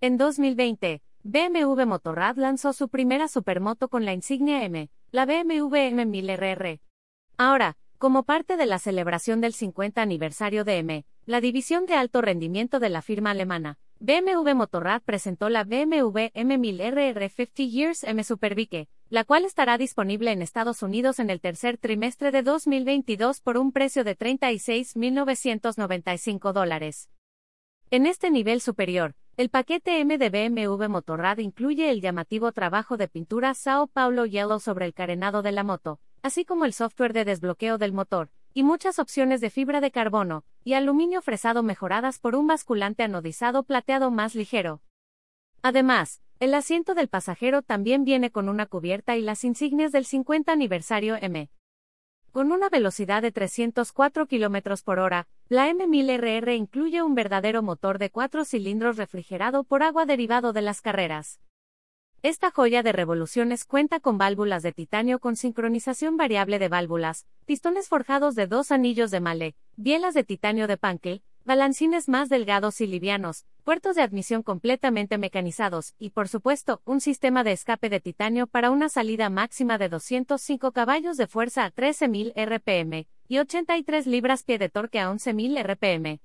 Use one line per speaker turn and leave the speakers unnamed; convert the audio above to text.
En 2020, BMW Motorrad lanzó su primera supermoto con la insignia M, la BMW M1000RR. Ahora, como parte de la celebración del 50 aniversario de M, la división de alto rendimiento de la firma alemana, BMW Motorrad presentó la BMW M1000RR 50 Years M Superbike, la cual estará disponible en Estados Unidos en el tercer trimestre de 2022 por un precio de 36.995 dólares. En este nivel superior, el paquete M de BMW Motorrad incluye el llamativo trabajo de pintura Sao Paulo Yellow sobre el carenado de la moto, así como el software de desbloqueo del motor, y muchas opciones de fibra de carbono y aluminio fresado mejoradas por un basculante anodizado plateado más ligero. Además, el asiento del pasajero también viene con una cubierta y las insignias del 50 aniversario M. Con una velocidad de 304 km por hora, la M1000RR incluye un verdadero motor de cuatro cilindros refrigerado por agua derivado de las carreras. Esta joya de revoluciones cuenta con válvulas de titanio con sincronización variable de válvulas, pistones forjados de dos anillos de male, bielas de titanio de panque, balancines más delgados y livianos, puertos de admisión completamente mecanizados y, por supuesto, un sistema de escape de titanio para una salida máxima de 205 caballos de fuerza a 13.000 RPM y 83 libras-pie de torque a 11.000 RPM.